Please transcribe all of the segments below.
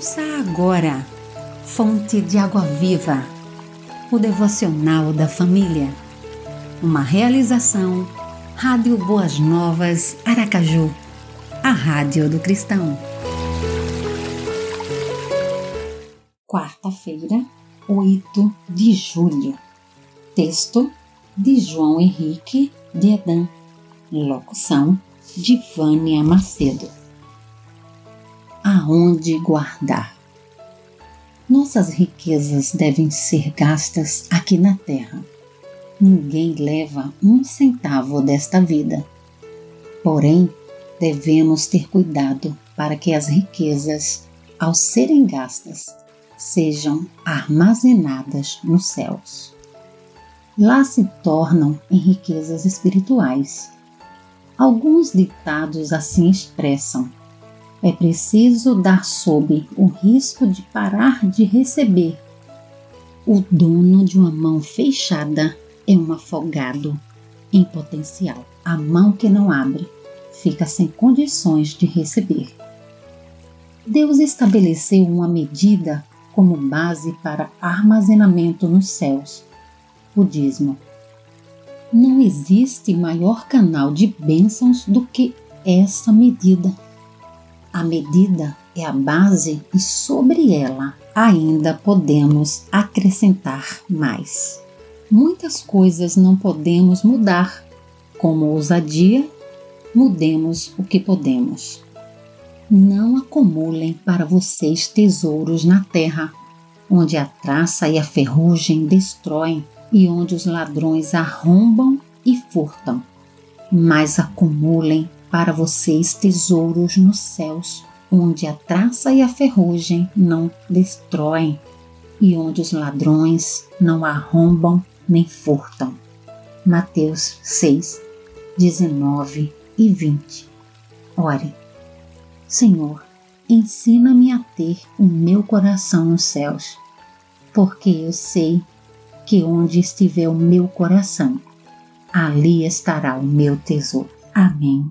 Ouça agora, Fonte de Água Viva, o devocional da família. Uma realização, Rádio Boas Novas, Aracaju, a Rádio do Cristão. Quarta-feira, 8 de julho. Texto de João Henrique de Edan. Locução de Vânia Macedo aonde guardar. Nossas riquezas devem ser gastas aqui na terra. Ninguém leva um centavo desta vida. Porém, devemos ter cuidado para que as riquezas, ao serem gastas, sejam armazenadas nos céus. Lá se tornam em riquezas espirituais. Alguns ditados assim expressam é preciso dar sob o risco de parar de receber. O dono de uma mão fechada é um afogado em potencial. A mão que não abre fica sem condições de receber. Deus estabeleceu uma medida como base para armazenamento nos céus, o dízimo. Não existe maior canal de bênçãos do que essa medida. A medida é a base e sobre ela ainda podemos acrescentar mais. Muitas coisas não podemos mudar, como ousadia, mudemos o que podemos. Não acumulem para vocês tesouros na terra, onde a traça e a ferrugem destroem e onde os ladrões arrombam e furtam. Mas acumulem para vocês tesouros nos céus, onde a traça e a ferrugem não destroem e onde os ladrões não arrombam nem furtam. Mateus 6, 19 e 20. Ore, Senhor, ensina-me a ter o meu coração nos céus, porque eu sei que onde estiver o meu coração, ali estará o meu tesouro. Amém.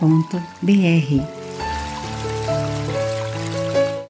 www.radiocultura.br